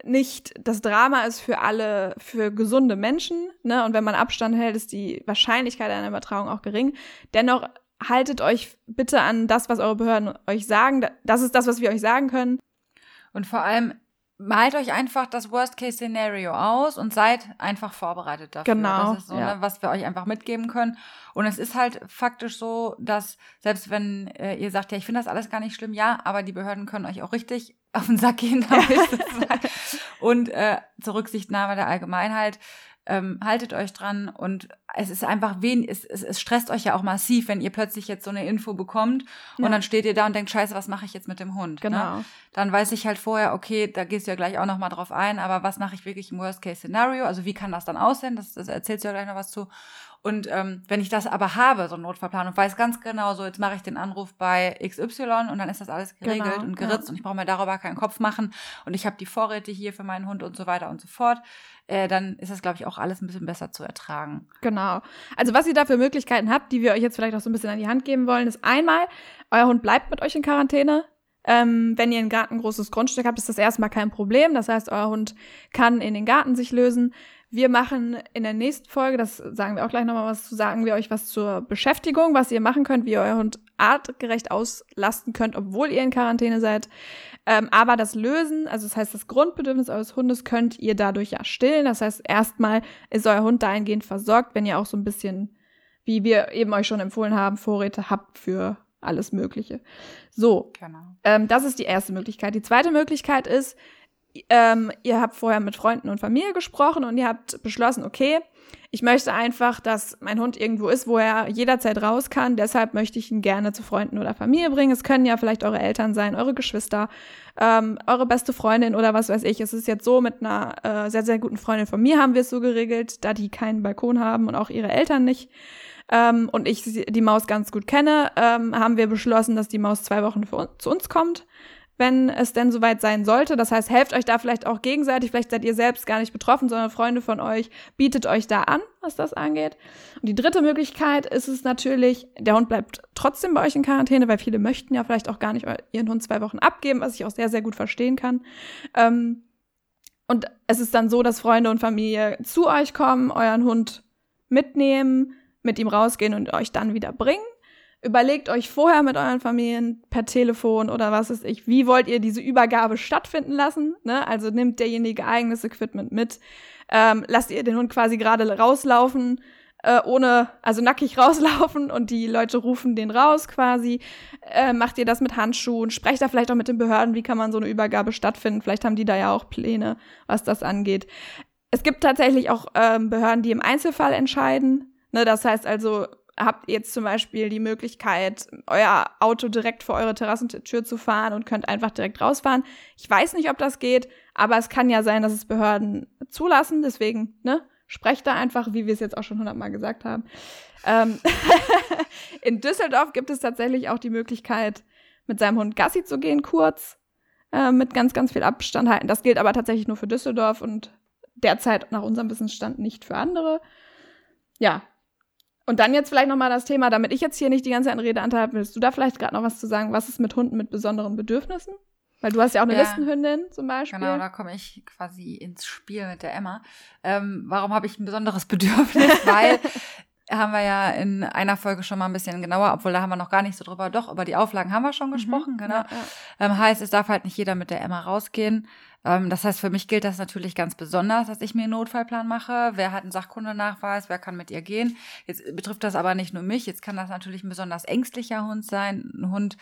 nicht das Drama ist für alle, für gesunde Menschen, ne? Und wenn man Abstand hält, ist die Wahrscheinlichkeit einer Übertragung auch gering. Dennoch haltet euch bitte an das, was eure Behörden euch sagen. Das ist das, was wir euch sagen können. Und vor allem malt euch einfach das Worst-Case-Szenario aus und seid einfach vorbereitet dafür. Genau. Das ist so, ja. ne, was wir euch einfach mitgeben können. Und es ist halt faktisch so, dass selbst wenn äh, ihr sagt, ja, ich finde das alles gar nicht schlimm, ja, aber die Behörden können euch auch richtig auf den Sack gehen. <laughs> und äh, zur Rücksichtnahme der Allgemeinheit ähm, haltet euch dran und es ist einfach wen, es, es, es stresst euch ja auch massiv, wenn ihr plötzlich jetzt so eine Info bekommt ja. und dann steht ihr da und denkt, scheiße, was mache ich jetzt mit dem Hund? Ne? Genau. Ne? Dann weiß ich halt vorher, okay, da gehst du ja gleich auch nochmal drauf ein, aber was mache ich wirklich im Worst-Case-Szenario? Also wie kann das dann aussehen? Das, das erzählst du ja gleich noch was zu. Und ähm, wenn ich das aber habe, so einen Notfallplan und weiß ganz genau, so jetzt mache ich den Anruf bei XY und dann ist das alles geregelt genau, und geritzt ja. und ich brauche mir darüber keinen Kopf machen und ich habe die Vorräte hier für meinen Hund und so weiter und so fort, äh, dann ist das, glaube ich, auch alles ein bisschen besser zu ertragen. Genau. Also was ihr da für Möglichkeiten habt, die wir euch jetzt vielleicht auch so ein bisschen an die Hand geben wollen, ist einmal, euer Hund bleibt mit euch in Quarantäne. Ähm, wenn ihr in Garten ein großes Grundstück habt, ist das erstmal kein Problem. Das heißt, euer Hund kann in den Garten sich lösen. Wir machen in der nächsten Folge, das sagen wir auch gleich nochmal was zu, sagen wir euch was zur Beschäftigung, was ihr machen könnt, wie ihr euer Hund artgerecht auslasten könnt, obwohl ihr in Quarantäne seid. Ähm, aber das Lösen, also das heißt, das Grundbedürfnis eures Hundes könnt ihr dadurch ja stillen. Das heißt, erstmal ist euer Hund dahingehend versorgt, wenn ihr auch so ein bisschen, wie wir eben euch schon empfohlen haben, Vorräte habt für alles Mögliche. So, genau. ähm, das ist die erste Möglichkeit. Die zweite Möglichkeit ist, ähm, ihr habt vorher mit Freunden und Familie gesprochen und ihr habt beschlossen, okay, ich möchte einfach, dass mein Hund irgendwo ist, wo er jederzeit raus kann. Deshalb möchte ich ihn gerne zu Freunden oder Familie bringen. Es können ja vielleicht eure Eltern sein, eure Geschwister, ähm, eure beste Freundin oder was weiß ich. Es ist jetzt so, mit einer äh, sehr, sehr guten Freundin von mir haben wir es so geregelt, da die keinen Balkon haben und auch ihre Eltern nicht. Ähm, und ich die Maus ganz gut kenne, ähm, haben wir beschlossen, dass die Maus zwei Wochen für, zu uns kommt wenn es denn soweit sein sollte. Das heißt, helft euch da vielleicht auch gegenseitig. Vielleicht seid ihr selbst gar nicht betroffen, sondern Freunde von euch bietet euch da an, was das angeht. Und die dritte Möglichkeit ist es natürlich, der Hund bleibt trotzdem bei euch in Quarantäne, weil viele möchten ja vielleicht auch gar nicht ihren Hund zwei Wochen abgeben, was ich auch sehr, sehr gut verstehen kann. Ähm, und es ist dann so, dass Freunde und Familie zu euch kommen, euren Hund mitnehmen, mit ihm rausgehen und euch dann wieder bringen. Überlegt euch vorher mit euren Familien per Telefon oder was ist ich, wie wollt ihr diese Übergabe stattfinden lassen? Ne? Also nimmt derjenige eigenes Equipment mit. Ähm, lasst ihr den Hund quasi gerade rauslaufen, äh, ohne, also nackig <laughs> rauslaufen und die Leute rufen den raus quasi. Äh, macht ihr das mit Handschuhen? Sprecht da vielleicht auch mit den Behörden, wie kann man so eine Übergabe stattfinden? Vielleicht haben die da ja auch Pläne, was das angeht. Es gibt tatsächlich auch ähm, Behörden, die im Einzelfall entscheiden. Ne, das heißt also, habt jetzt zum Beispiel die Möglichkeit, euer Auto direkt vor eure Terrassentür zu fahren und könnt einfach direkt rausfahren. Ich weiß nicht, ob das geht, aber es kann ja sein, dass es Behörden zulassen. Deswegen, ne, sprecht da einfach, wie wir es jetzt auch schon hundertmal gesagt haben. Ähm <laughs> in Düsseldorf gibt es tatsächlich auch die Möglichkeit, mit seinem Hund Gassi zu gehen, kurz, äh, mit ganz, ganz viel Abstand halten. Das gilt aber tatsächlich nur für Düsseldorf und derzeit nach unserem Wissensstand nicht für andere. Ja, und dann jetzt vielleicht nochmal das Thema, damit ich jetzt hier nicht die ganze Zeit einen Redeanteil habe, willst du da vielleicht gerade noch was zu sagen? Was ist mit Hunden mit besonderen Bedürfnissen? Weil du hast ja auch eine ja, Listenhündin zum Beispiel. Genau, da komme ich quasi ins Spiel mit der Emma. Ähm, warum habe ich ein besonderes <laughs> Bedürfnis? Weil haben wir ja in einer Folge schon mal ein bisschen genauer, obwohl da haben wir noch gar nicht so drüber, doch, über die Auflagen haben wir schon mhm. gesprochen, mhm, genau. Ja, ja. Ähm, heißt, es darf halt nicht jeder mit der Emma rausgehen. Ähm, das heißt, für mich gilt das natürlich ganz besonders, dass ich mir einen Notfallplan mache. Wer hat einen Sachkundenachweis, wer kann mit ihr gehen? Jetzt betrifft das aber nicht nur mich, jetzt kann das natürlich ein besonders ängstlicher Hund sein, ein Hund,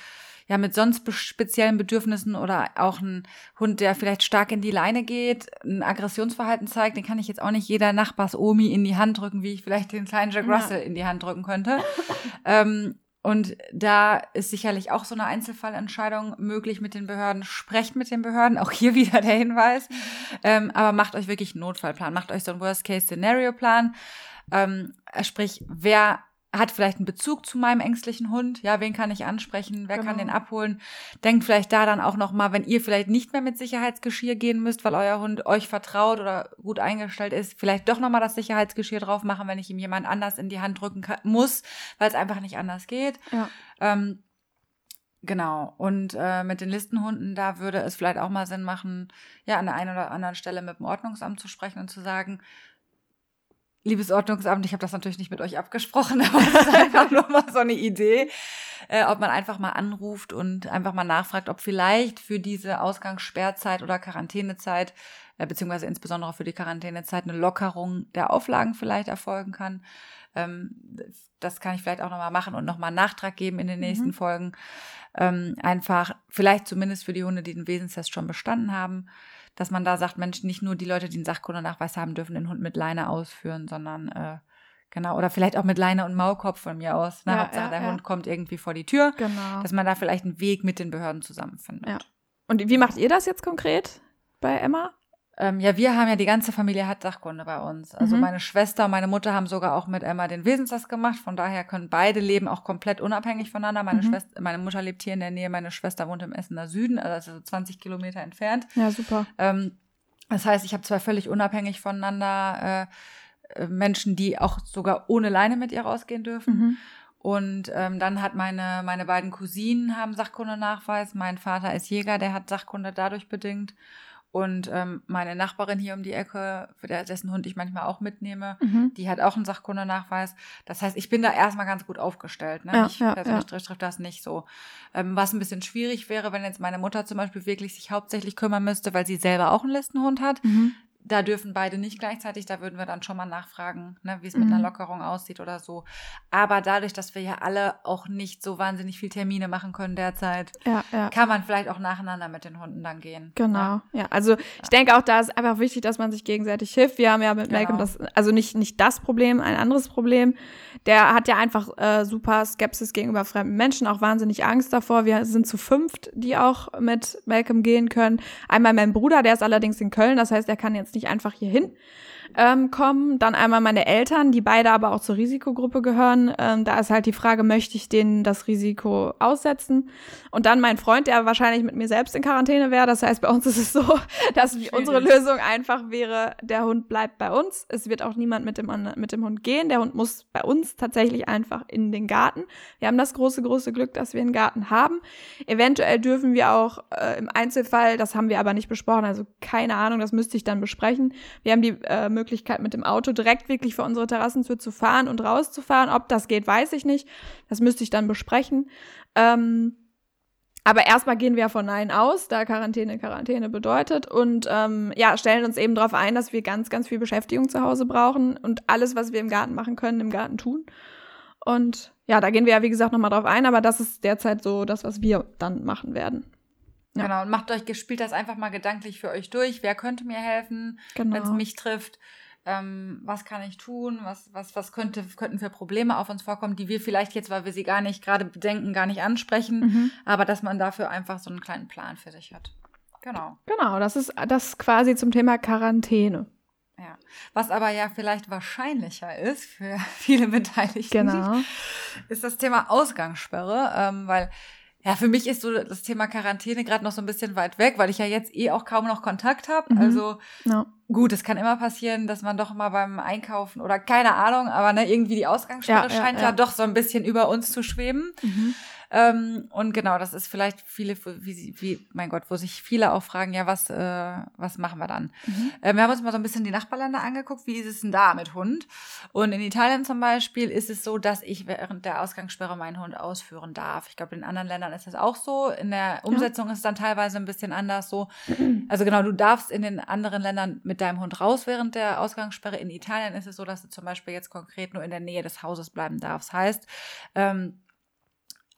ja, mit sonst speziellen Bedürfnissen oder auch ein Hund, der vielleicht stark in die Leine geht, ein Aggressionsverhalten zeigt, den kann ich jetzt auch nicht jeder Nachbars-Omi in die Hand drücken, wie ich vielleicht den kleinen Jack Russell ja. in die Hand drücken könnte. <laughs> ähm, und da ist sicherlich auch so eine Einzelfallentscheidung möglich mit den Behörden. Sprecht mit den Behörden, auch hier <laughs> wieder der Hinweis. Ähm, aber macht euch wirklich einen Notfallplan, macht euch so einen Worst-Case-Szenario-Plan. Ähm, sprich, wer hat vielleicht einen Bezug zu meinem ängstlichen Hund. Ja, wen kann ich ansprechen? Wer genau. kann den abholen? Denkt vielleicht da dann auch noch mal, wenn ihr vielleicht nicht mehr mit Sicherheitsgeschirr gehen müsst, weil euer Hund euch vertraut oder gut eingestellt ist, vielleicht doch noch mal das Sicherheitsgeschirr drauf machen, wenn ich ihm jemand anders in die Hand drücken kann, muss, weil es einfach nicht anders geht. Ja. Ähm, Genau. Und äh, mit den Listenhunden, da würde es vielleicht auch mal Sinn machen, ja, an der einen oder anderen Stelle mit dem Ordnungsamt zu sprechen und zu sagen, liebes Ordnungsamt, ich habe das natürlich nicht mit euch abgesprochen, <laughs> aber das ist einfach nur mal so eine Idee, äh, ob man einfach mal anruft und einfach mal nachfragt, ob vielleicht für diese Ausgangssperrzeit oder Quarantänezeit, äh, beziehungsweise insbesondere für die Quarantänezeit, eine Lockerung der Auflagen vielleicht erfolgen kann. Ähm, das kann ich vielleicht auch nochmal machen und nochmal einen Nachtrag geben in den nächsten mhm. Folgen. Ähm, einfach, vielleicht zumindest für die Hunde, die den Wesenstest schon bestanden haben, dass man da sagt, Mensch, nicht nur die Leute, die einen Sachkundenachweis haben, dürfen den Hund mit Leine ausführen, sondern äh, genau, oder vielleicht auch mit Leine und Maulkorb von mir aus. Ne? Ja, Hauptsache, ja, der ja. Hund kommt irgendwie vor die Tür. Genau. Dass man da vielleicht einen Weg mit den Behörden zusammenfindet. Ja. Und wie macht ihr das jetzt konkret bei Emma? Ähm, ja, wir haben ja, die ganze Familie hat Sachkunde bei uns. Also mhm. meine Schwester und meine Mutter haben sogar auch mit Emma den Wesenstest gemacht. Von daher können beide leben auch komplett unabhängig voneinander. Meine, mhm. Schwester, meine Mutter lebt hier in der Nähe, meine Schwester wohnt im Essener Süden, also so 20 Kilometer entfernt. Ja, super. Ähm, das heißt, ich habe zwei völlig unabhängig voneinander äh, äh, Menschen, die auch sogar ohne Leine mit ihr rausgehen dürfen. Mhm. Und ähm, dann hat meine, meine beiden Cousinen haben Sachkundenachweis. Mein Vater ist Jäger, der hat Sachkunde dadurch bedingt. Und ähm, meine Nachbarin hier um die Ecke, für dessen Hund ich manchmal auch mitnehme, mhm. die hat auch einen Sachkundenachweis. Das heißt, ich bin da erstmal ganz gut aufgestellt. Ne? Ja, ich ja, persönlich ja. trifft das nicht so. Ähm, was ein bisschen schwierig wäre, wenn jetzt meine Mutter zum Beispiel wirklich sich hauptsächlich kümmern müsste, weil sie selber auch einen Listenhund hat. Mhm da dürfen beide nicht gleichzeitig, da würden wir dann schon mal nachfragen, ne, wie es mit einer mhm. Lockerung aussieht oder so. Aber dadurch, dass wir ja alle auch nicht so wahnsinnig viel Termine machen können derzeit, ja, ja. kann man vielleicht auch nacheinander mit den Hunden dann gehen. Genau, ne? ja. Also ich denke auch, da ist einfach wichtig, dass man sich gegenseitig hilft. Wir haben ja mit genau. Malcolm das, also nicht, nicht das Problem, ein anderes Problem. Der hat ja einfach äh, super Skepsis gegenüber fremden Menschen, auch wahnsinnig Angst davor. Wir sind zu fünft, die auch mit Malcolm gehen können. Einmal mein Bruder, der ist allerdings in Köln, das heißt, er kann jetzt nicht einfach hier hin ähm, kommen. Dann einmal meine Eltern, die beide aber auch zur Risikogruppe gehören. Ähm, da ist halt die Frage, möchte ich denen das Risiko aussetzen? Und dann mein Freund, der wahrscheinlich mit mir selbst in Quarantäne wäre. Das heißt, bei uns ist es so, <laughs> dass Schwierig. unsere Lösung einfach wäre, der Hund bleibt bei uns. Es wird auch niemand mit dem, mit dem Hund gehen. Der Hund muss bei uns tatsächlich einfach in den Garten. Wir haben das große, große Glück, dass wir einen Garten haben. Eventuell dürfen wir auch äh, im Einzelfall, das haben wir aber nicht besprochen, also keine Ahnung, das müsste ich dann besprechen. Wir haben die äh, Möglichkeit, mit dem Auto direkt wirklich vor unsere Terrassentür zu fahren und rauszufahren. Ob das geht, weiß ich nicht. Das müsste ich dann besprechen. Ähm, aber erstmal gehen wir von Nein aus, da Quarantäne Quarantäne bedeutet und ähm, ja, stellen uns eben darauf ein, dass wir ganz, ganz viel Beschäftigung zu Hause brauchen und alles, was wir im Garten machen können, im Garten tun. Und ja, da gehen wir ja, wie gesagt, nochmal drauf ein, aber das ist derzeit so das, was wir dann machen werden. Ja. Genau, und macht euch, spielt das einfach mal gedanklich für euch durch. Wer könnte mir helfen, genau. wenn es mich trifft? Ähm, was kann ich tun? Was, was, was könnte, könnten für Probleme auf uns vorkommen, die wir vielleicht jetzt, weil wir sie gar nicht gerade bedenken, gar nicht ansprechen, mhm. aber dass man dafür einfach so einen kleinen Plan für sich hat. Genau. Genau, das ist das quasi zum Thema Quarantäne. Ja. Was aber ja vielleicht wahrscheinlicher ist für <laughs> viele Beteiligten, genau. ist das Thema Ausgangssperre, ähm, weil ja, für mich ist so das Thema Quarantäne gerade noch so ein bisschen weit weg, weil ich ja jetzt eh auch kaum noch Kontakt habe. Mhm. Also no. gut, es kann immer passieren, dass man doch mal beim Einkaufen oder keine Ahnung, aber ne, irgendwie die Ausgangssperre ja, scheint ja, ja. ja, doch so ein bisschen über uns zu schweben. Mhm. Ähm, und genau, das ist vielleicht viele, wie, wie, mein Gott, wo sich viele auch fragen, ja, was, äh, was machen wir dann? Mhm. Äh, wir haben uns mal so ein bisschen die Nachbarländer angeguckt, wie ist es denn da mit Hund? Und in Italien zum Beispiel ist es so, dass ich während der Ausgangssperre meinen Hund ausführen darf. Ich glaube, in anderen Ländern ist das auch so. In der Umsetzung ja. ist es dann teilweise ein bisschen anders so. Also genau, du darfst in den anderen Ländern mit deinem Hund raus während der Ausgangssperre. In Italien ist es so, dass du zum Beispiel jetzt konkret nur in der Nähe des Hauses bleiben darfst. Heißt, ähm,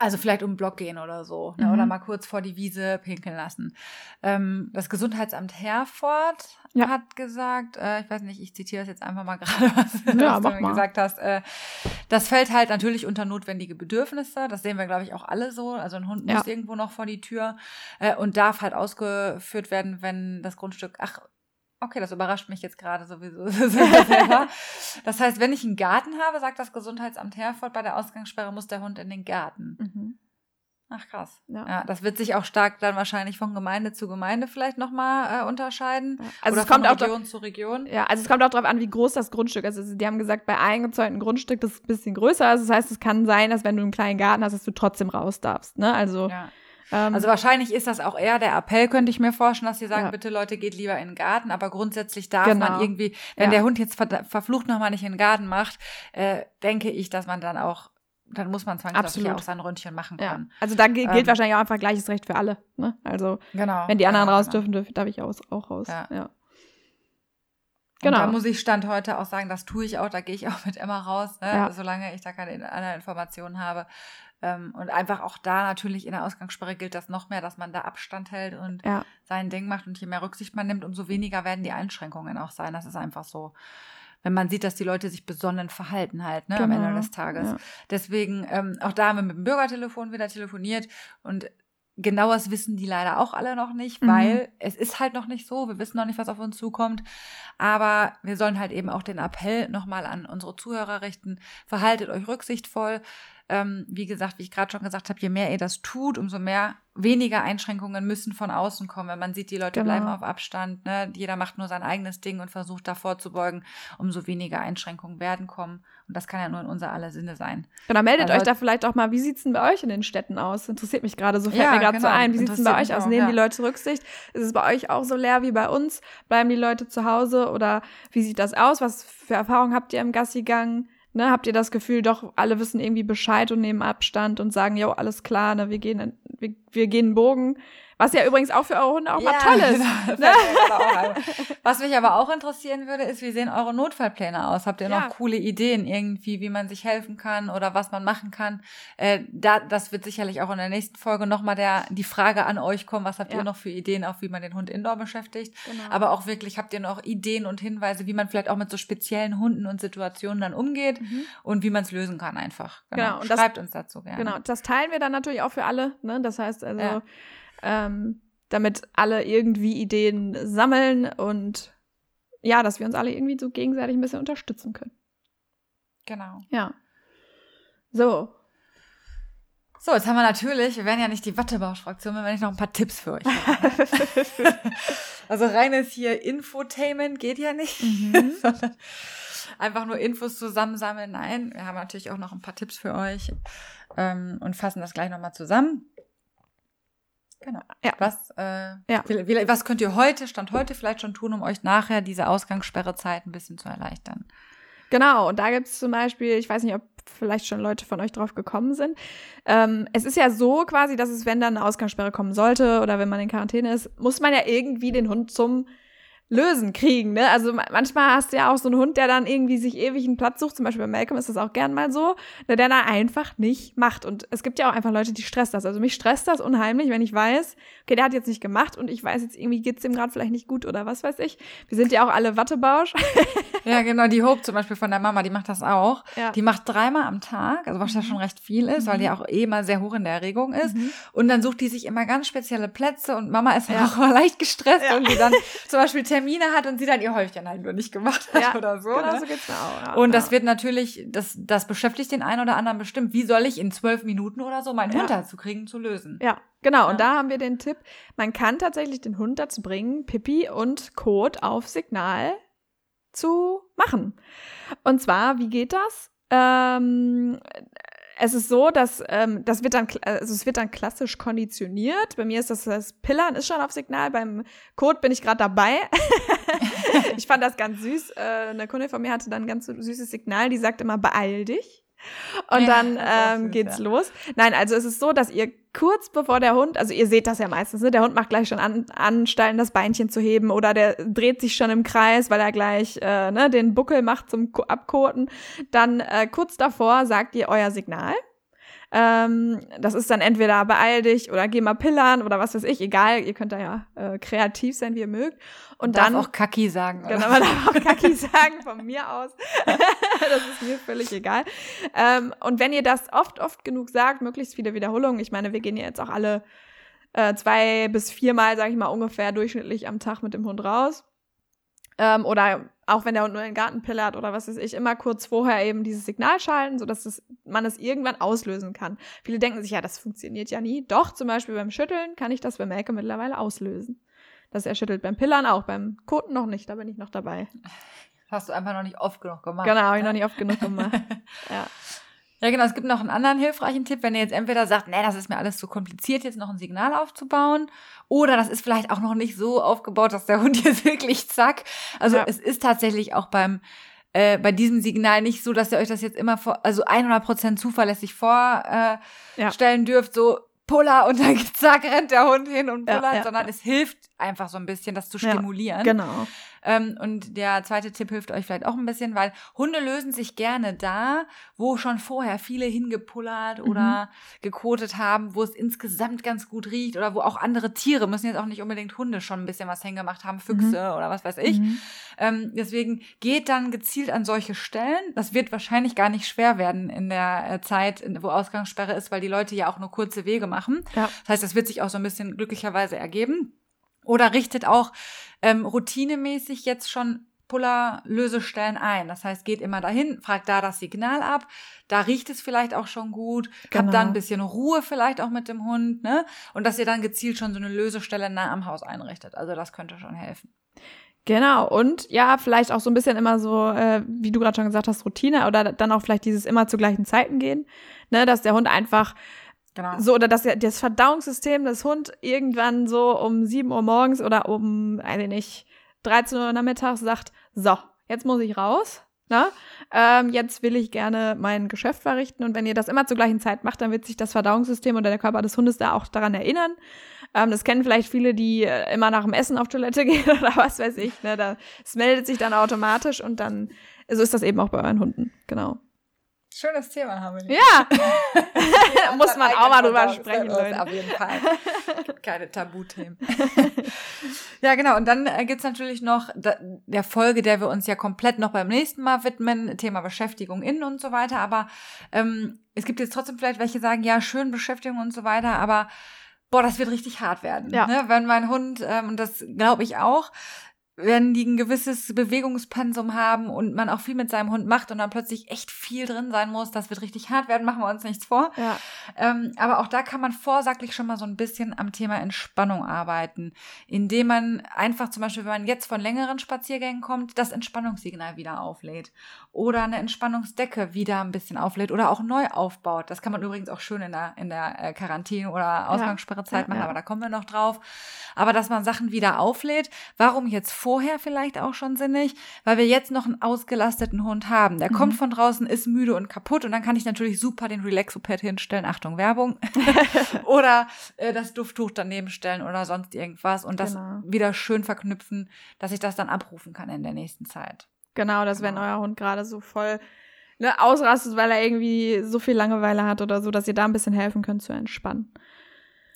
also vielleicht um den Block gehen oder so. Ne? Mhm. Oder mal kurz vor die Wiese pinkeln lassen. Ähm, das Gesundheitsamt Herford ja. hat gesagt, äh, ich weiß nicht, ich zitiere es jetzt einfach mal <laughs> gerade, was, ja, was du mir gesagt hast. Äh, das fällt halt natürlich unter notwendige Bedürfnisse. Das sehen wir, glaube ich, auch alle so. Also ein Hund ja. muss irgendwo noch vor die Tür äh, und darf halt ausgeführt werden, wenn das Grundstück, ach, Okay, das überrascht mich jetzt gerade sowieso <laughs> selber. Das heißt, wenn ich einen Garten habe, sagt das Gesundheitsamt Herford, bei der Ausgangssperre muss der Hund in den Garten. Mhm. Ach krass. Ja. ja. das wird sich auch stark dann wahrscheinlich von Gemeinde zu Gemeinde vielleicht nochmal äh, unterscheiden. Ja. Also Oder es kommt von Region auch zu Region. Ja, also es kommt auch darauf an, wie groß das Grundstück ist. Also die haben gesagt, bei eingezäunten Grundstück das ist ein bisschen größer. Also das heißt, es kann sein, dass wenn du einen kleinen Garten hast, dass du trotzdem raus darfst. Ne? Also ja. Ähm, also wahrscheinlich ist das auch eher der Appell, könnte ich mir vorstellen, dass sie sagen, ja. bitte Leute, geht lieber in den Garten. Aber grundsätzlich darf genau. man irgendwie, wenn ja. der Hund jetzt ver verflucht nochmal nicht in den Garten macht, äh, denke ich, dass man dann auch dann muss man zwangsläufig auch sein Röntgen machen können. Ja. Also da gilt ähm, wahrscheinlich auch einfach gleiches Recht für alle. Ne? Also genau, wenn die anderen genau, raus genau. dürfen, dürfen, darf ich auch, auch raus. Ja. ja. Genau. Und da muss ich Stand heute auch sagen, das tue ich auch, da gehe ich auch <laughs> mit Emma raus, ne? ja. solange ich da keine anderen Informationen habe. Ähm, und einfach auch da natürlich in der Ausgangssperre gilt das noch mehr, dass man da Abstand hält und ja. sein Ding macht. Und je mehr Rücksicht man nimmt, umso weniger werden die Einschränkungen auch sein. Das ist einfach so. Wenn man sieht, dass die Leute sich besonnen verhalten halt, ne, genau. am Ende genau. des Tages. Ja. Deswegen, ähm, auch da haben wir mit dem Bürgertelefon wieder telefoniert und Genaues wissen die leider auch alle noch nicht, weil mhm. es ist halt noch nicht so. Wir wissen noch nicht, was auf uns zukommt. Aber wir sollen halt eben auch den Appell nochmal an unsere Zuhörer richten. Verhaltet euch rücksichtsvoll ähm, wie gesagt, wie ich gerade schon gesagt habe, je mehr ihr das tut, umso mehr weniger Einschränkungen müssen von außen kommen. Wenn man sieht, die Leute genau. bleiben auf Abstand, ne? jeder macht nur sein eigenes Ding und versucht davor zu beugen, umso weniger Einschränkungen werden kommen. Und das kann ja nur in unser aller Sinne sein. Genau, meldet also, euch da vielleicht auch mal, wie sieht es denn bei euch in den Städten aus? Interessiert mich gerade, so fällt ja, mir gerade genau. so ein. Wie sieht es denn bei euch aus? Auch, Nehmen ja. die Leute Rücksicht? Ist es bei euch auch so leer wie bei uns? Bleiben die Leute zu Hause? Oder wie sieht das aus? Was für Erfahrungen habt ihr im Gassigang? Ne, habt ihr das Gefühl, doch alle wissen irgendwie Bescheid und nehmen Abstand und sagen, jo, alles klar, ne, wir gehen, wir, wir gehen Bogen. Was ja übrigens auch für eure Hunde auch ja, mal toll <laughs> ist. Ne? <laughs> Was mich aber auch interessieren würde, ist, wie sehen eure Notfallpläne aus? Habt ihr ja. noch coole Ideen irgendwie, wie man sich helfen kann oder was man machen kann? Äh, da, das wird sicherlich auch in der nächsten Folge nochmal der, die Frage an euch kommen. Was habt ja. ihr noch für Ideen, auch wie man den Hund indoor beschäftigt? Genau. Aber auch wirklich, habt ihr noch Ideen und Hinweise, wie man vielleicht auch mit so speziellen Hunden und Situationen dann umgeht mhm. und wie man es lösen kann einfach. Genau. genau. Schreibt das, uns dazu gerne. Genau. Das teilen wir dann natürlich auch für alle. Ne? Das heißt also, ähm, damit alle irgendwie Ideen sammeln und ja, dass wir uns alle irgendwie so gegenseitig ein bisschen unterstützen können. Genau. Ja. So. So, jetzt haben wir natürlich, wir werden ja nicht die Wattebausch-Fraktion, wenn wir nicht noch ein paar Tipps für euch haben. <laughs> also reines hier Infotainment geht ja nicht, mhm. <laughs> sondern einfach nur Infos zusammensammeln. Nein, wir haben natürlich auch noch ein paar Tipps für euch ähm, und fassen das gleich nochmal zusammen. Genau. Ja. Was, äh, ja. was könnt ihr heute, Stand heute vielleicht schon tun, um euch nachher diese Ausgangssperrezeit ein bisschen zu erleichtern? Genau, und da gibt es zum Beispiel, ich weiß nicht, ob vielleicht schon Leute von euch drauf gekommen sind. Ähm, es ist ja so quasi, dass es, wenn dann eine Ausgangssperre kommen sollte oder wenn man in Quarantäne ist, muss man ja irgendwie den Hund zum lösen kriegen, ne? Also manchmal hast du ja auch so einen Hund, der dann irgendwie sich ewig einen Platz sucht. Zum Beispiel bei Malcolm ist das auch gern mal so, der dann einfach nicht macht. Und es gibt ja auch einfach Leute, die stresst das. Also mich stresst das unheimlich, wenn ich weiß, okay, der hat jetzt nicht gemacht und ich weiß jetzt irgendwie geht's dem gerade vielleicht nicht gut oder was weiß ich. Wir sind ja auch alle Wattebausch. <laughs> ja, genau. Die Hope zum Beispiel von der Mama, die macht das auch. Ja. Die macht dreimal am Tag, also was ja schon recht viel ist, mhm. weil die auch eh mal sehr hoch in der Erregung ist. Mhm. Und dann sucht die sich immer ganz spezielle Plätze und Mama ist ja auch mal leicht gestresst ja. und die dann zum Beispiel Termine hat und sie dann ihr Häufchen halt nur nicht gemacht hat ja, <laughs> oder so. Genau, ne? so geht's mir auch. Ja, und das wird natürlich, das, das beschäftigt den einen oder anderen bestimmt. Wie soll ich in zwölf Minuten oder so meinen Hund dazu kriegen, zu lösen? Ja, genau. Und da haben wir den Tipp, man kann tatsächlich den Hund dazu bringen, Pipi und Kot auf Signal zu machen. Und zwar, wie geht das? Ähm, es ist so, dass ähm, das wird dann, also es wird dann klassisch konditioniert. Bei mir ist das, das Pillern ist schon auf Signal. Beim Code bin ich gerade dabei. <laughs> ich fand das ganz süß. Äh, eine Kundin von mir hatte dann ein ganz süßes Signal, die sagt immer, beeil dich. Und ja, dann ähm, geht's ja. los. Nein, also es ist so, dass ihr kurz bevor der Hund, also ihr seht das ja meistens, ne? der Hund macht gleich schon an, Anstalten, das Beinchen zu heben oder der dreht sich schon im Kreis, weil er gleich äh, ne, den Buckel macht zum Abkoten. Dann äh, kurz davor sagt ihr euer Signal. Ähm, das ist dann entweder beeil dich oder geh mal pillern oder was weiß ich, egal, ihr könnt da ja äh, kreativ sein, wie ihr mögt. Und darf dann auch Kaki sagen. Genau, man darf auch Kaki <laughs> sagen von mir aus. <laughs> das ist mir völlig egal. Ähm, und wenn ihr das oft, oft genug sagt, möglichst viele Wiederholungen, ich meine, wir gehen ja jetzt auch alle äh, zwei bis viermal, sage ich mal, ungefähr durchschnittlich am Tag mit dem Hund raus. Ähm, oder auch wenn der Hund nur in den Garten pillert oder was weiß ich, immer kurz vorher eben dieses Signal schalten, sodass es, man es irgendwann auslösen kann. Viele denken sich, ja, das funktioniert ja nie. Doch, zum Beispiel beim Schütteln kann ich das bei Melke mittlerweile auslösen. Dass er schüttelt. Beim Pillern auch, beim Koten noch nicht, da bin ich noch dabei. Hast du einfach noch nicht oft genug gemacht. Genau, habe ich noch nicht oft genug gemacht. <laughs> ja. Ja, genau. Es gibt noch einen anderen hilfreichen Tipp, wenn ihr jetzt entweder sagt, nee, das ist mir alles zu kompliziert, jetzt noch ein Signal aufzubauen. Oder das ist vielleicht auch noch nicht so aufgebaut, dass der <laughs> Hund jetzt wirklich zack. Also ja. es ist tatsächlich auch beim äh, bei diesem Signal nicht so, dass ihr euch das jetzt immer vor, also 100% zuverlässig vorstellen äh, ja. dürft, so Puller und dann <laughs> zack rennt der Hund hin und pullert, ja, sondern es hilft einfach so ein bisschen, das zu stimulieren. genau. Ähm, und der zweite Tipp hilft euch vielleicht auch ein bisschen, weil Hunde lösen sich gerne da, wo schon vorher viele hingepullert mhm. oder gekotet haben, wo es insgesamt ganz gut riecht oder wo auch andere Tiere, müssen jetzt auch nicht unbedingt Hunde schon ein bisschen was hingemacht haben, Füchse mhm. oder was weiß ich. Mhm. Ähm, deswegen geht dann gezielt an solche Stellen. Das wird wahrscheinlich gar nicht schwer werden in der äh, Zeit, wo Ausgangssperre ist, weil die Leute ja auch nur kurze Wege machen. Ja. Das heißt, das wird sich auch so ein bisschen glücklicherweise ergeben. Oder richtet auch ähm, routinemäßig jetzt schon Puller-Lösestellen ein. Das heißt, geht immer dahin, fragt da das Signal ab, da riecht es vielleicht auch schon gut, genau. habt dann ein bisschen Ruhe vielleicht auch mit dem Hund, ne? Und dass ihr dann gezielt schon so eine Lösestelle nah am Haus einrichtet. Also das könnte schon helfen. Genau, und ja, vielleicht auch so ein bisschen immer so, äh, wie du gerade schon gesagt hast, Routine oder dann auch vielleicht dieses immer zu gleichen Zeiten gehen, ne, dass der Hund einfach Genau. So, oder dass das Verdauungssystem des Hund irgendwann so um 7 Uhr morgens oder um, weiß ich nicht, 13 Uhr nachmittags sagt, so, jetzt muss ich raus. Ne? Ähm, jetzt will ich gerne mein Geschäft verrichten. Und wenn ihr das immer zur gleichen Zeit macht, dann wird sich das Verdauungssystem oder der Körper des Hundes da auch daran erinnern. Ähm, das kennen vielleicht viele, die äh, immer nach dem Essen auf Toilette <laughs> gehen oder was weiß ich. Ne? Das meldet sich dann automatisch und dann, so ist das eben auch bei euren Hunden. Genau. Schönes Thema <laughs> <laughs> haben wir. Ja, muss man auch mal drüber sprechen, Leute. Auf jeden Fall. <laughs> Keine Tabuthemen. ja, genau. Und dann äh, gibt's natürlich noch der Folge, der wir uns ja komplett noch beim nächsten Mal widmen, Thema Beschäftigung innen und so weiter. Aber ähm, es gibt jetzt trotzdem vielleicht welche, sagen, ja, schön Beschäftigung und so weiter, aber boah, das wird richtig hart werden. Ja. Ne? Wenn mein Hund, ähm, und das glaube ich auch, wenn die ein gewisses Bewegungspensum haben und man auch viel mit seinem Hund macht und dann plötzlich echt viel drin sein muss, das wird richtig hart werden, machen wir uns nichts vor. Ja. Ähm, aber auch da kann man vorsaglich schon mal so ein bisschen am Thema Entspannung arbeiten, indem man einfach zum Beispiel, wenn man jetzt von längeren Spaziergängen kommt, das Entspannungssignal wieder auflädt oder eine Entspannungsdecke wieder ein bisschen auflädt oder auch neu aufbaut. Das kann man übrigens auch schön in der, in der äh, Quarantäne oder Ausgangssperrezeit ja. machen, ja. aber da kommen wir noch drauf. Aber dass man Sachen wieder auflädt, warum jetzt vor vorher vielleicht auch schon sinnig, weil wir jetzt noch einen ausgelasteten Hund haben. Der mhm. kommt von draußen, ist müde und kaputt und dann kann ich natürlich super den Relaxopad hinstellen. Achtung, Werbung. <laughs> oder äh, das Dufttuch daneben stellen oder sonst irgendwas und das genau. wieder schön verknüpfen, dass ich das dann abrufen kann in der nächsten Zeit. Genau, dass genau. wenn euer Hund gerade so voll ne, ausrastet, weil er irgendwie so viel Langeweile hat oder so, dass ihr da ein bisschen helfen könnt zu entspannen.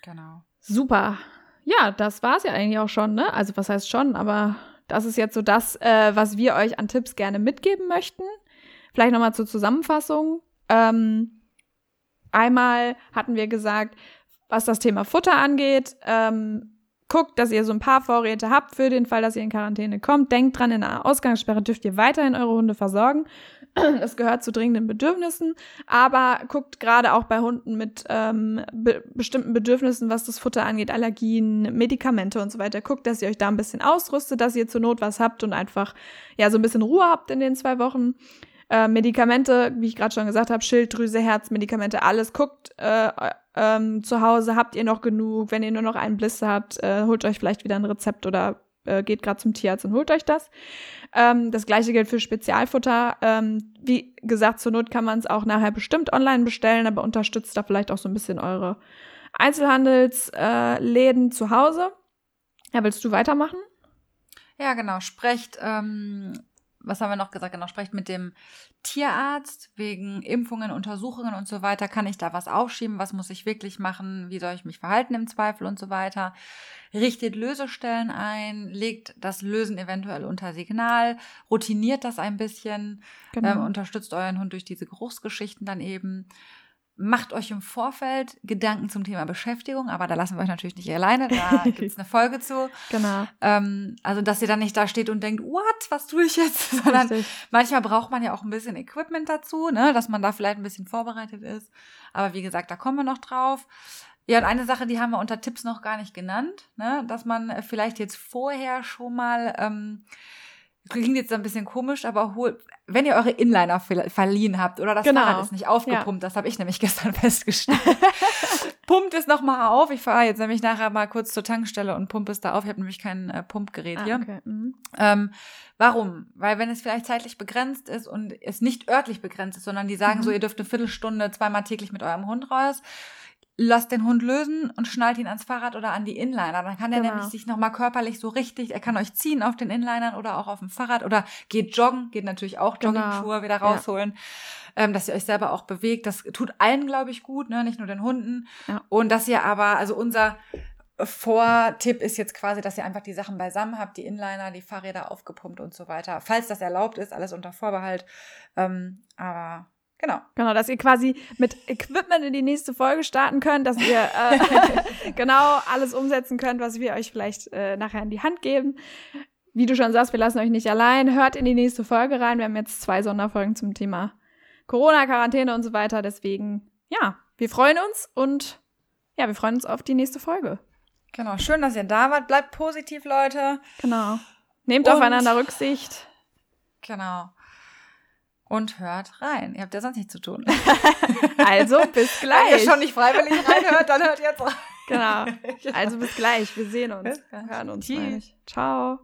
Genau. Super ja, das war's ja eigentlich auch schon, ne? Also was heißt schon, aber das ist jetzt so das, äh, was wir euch an Tipps gerne mitgeben möchten. Vielleicht nochmal zur Zusammenfassung. Ähm, einmal hatten wir gesagt, was das Thema Futter angeht, ähm, guckt, dass ihr so ein paar Vorräte habt für den Fall, dass ihr in Quarantäne kommt. Denkt dran, in einer Ausgangssperre dürft ihr weiterhin eure Hunde versorgen. <clears throat> Das gehört zu dringenden Bedürfnissen. Aber guckt gerade auch bei Hunden mit ähm, be bestimmten Bedürfnissen, was das Futter angeht, Allergien, Medikamente und so weiter. Guckt, dass ihr euch da ein bisschen ausrüstet, dass ihr zur Not was habt und einfach ja so ein bisschen Ruhe habt in den zwei Wochen. Äh, Medikamente, wie ich gerade schon gesagt habe, Schilddrüse, Herzmedikamente, alles. Guckt äh, ähm, zu Hause, habt ihr noch genug? Wenn ihr nur noch einen Blister habt, äh, holt euch vielleicht wieder ein Rezept oder äh, geht gerade zum Tierarzt und holt euch das. Ähm, das gleiche gilt für Spezialfutter. Ähm, wie gesagt, zur Not kann man es auch nachher bestimmt online bestellen, aber unterstützt da vielleicht auch so ein bisschen eure Einzelhandelsläden äh, zu Hause. Ja, willst du weitermachen? Ja, genau. Sprecht ähm, was haben wir noch gesagt? Genau, sprecht mit dem Tierarzt wegen Impfungen, Untersuchungen und so weiter. Kann ich da was aufschieben? Was muss ich wirklich machen? Wie soll ich mich verhalten im Zweifel und so weiter? Richtet Lösestellen ein, legt das Lösen eventuell unter Signal, routiniert das ein bisschen, genau. ähm, unterstützt euren Hund durch diese Geruchsgeschichten dann eben macht euch im Vorfeld Gedanken zum Thema Beschäftigung, aber da lassen wir euch natürlich nicht alleine, da <laughs> gibt es eine Folge zu. Genau. Ähm, also, dass ihr dann nicht da steht und denkt, what, was tue ich jetzt? <laughs> Sondern Richtig. manchmal braucht man ja auch ein bisschen Equipment dazu, ne, dass man da vielleicht ein bisschen vorbereitet ist. Aber wie gesagt, da kommen wir noch drauf. Ja, und eine Sache, die haben wir unter Tipps noch gar nicht genannt, ne, dass man vielleicht jetzt vorher schon mal ähm, klingt jetzt ein bisschen komisch, aber hol, wenn ihr eure Inliner verliehen habt oder das genau. Fahrrad ist nicht aufgepumpt, ja. das habe ich nämlich <laughs> gestern festgestellt. <laughs> Pumpt es nochmal auf. Ich fahre jetzt nämlich nachher mal kurz zur Tankstelle und pumpe es da auf. Ich habe nämlich kein äh, Pumpgerät ah, hier. Okay. Mhm. Ähm, warum? Weil wenn es vielleicht zeitlich begrenzt ist und es nicht örtlich begrenzt ist, sondern die sagen mhm. so, ihr dürft eine Viertelstunde zweimal täglich mit eurem Hund raus, lasst den Hund lösen und schnallt ihn ans Fahrrad oder an die Inliner. Dann kann er genau. nämlich sich nochmal körperlich so richtig, er kann euch ziehen auf den Inlinern oder auch auf dem Fahrrad oder geht joggen, geht natürlich auch genau. Jogging-Schuhe wieder rausholen, ja. ähm, dass ihr euch selber auch bewegt. Das tut allen, glaube ich, gut, ne? nicht nur den Hunden. Ja. Und dass ihr aber, also unser Vortipp ist jetzt quasi, dass ihr einfach die Sachen beisammen habt, die Inliner, die Fahrräder aufgepumpt und so weiter. Falls das erlaubt ist, alles unter Vorbehalt. Ähm, aber Genau. Genau, dass ihr quasi mit Equipment in die nächste Folge starten könnt, dass ihr äh, <laughs> genau alles umsetzen könnt, was wir euch vielleicht äh, nachher in die Hand geben. Wie du schon sagst, wir lassen euch nicht allein. Hört in die nächste Folge rein. Wir haben jetzt zwei Sonderfolgen zum Thema Corona, Quarantäne und so weiter. Deswegen, ja, wir freuen uns und ja, wir freuen uns auf die nächste Folge. Genau, schön, dass ihr da wart. Bleibt positiv, Leute. Genau. Nehmt und, aufeinander Rücksicht. Genau und hört rein. Ihr habt ja sonst nichts zu tun. <laughs> also bis gleich. <laughs> Wenn ihr schon nicht freiwillig reinhört, dann hört jetzt rein. Genau. <laughs> Also bis gleich. Wir sehen uns. Hören uns. Ciao.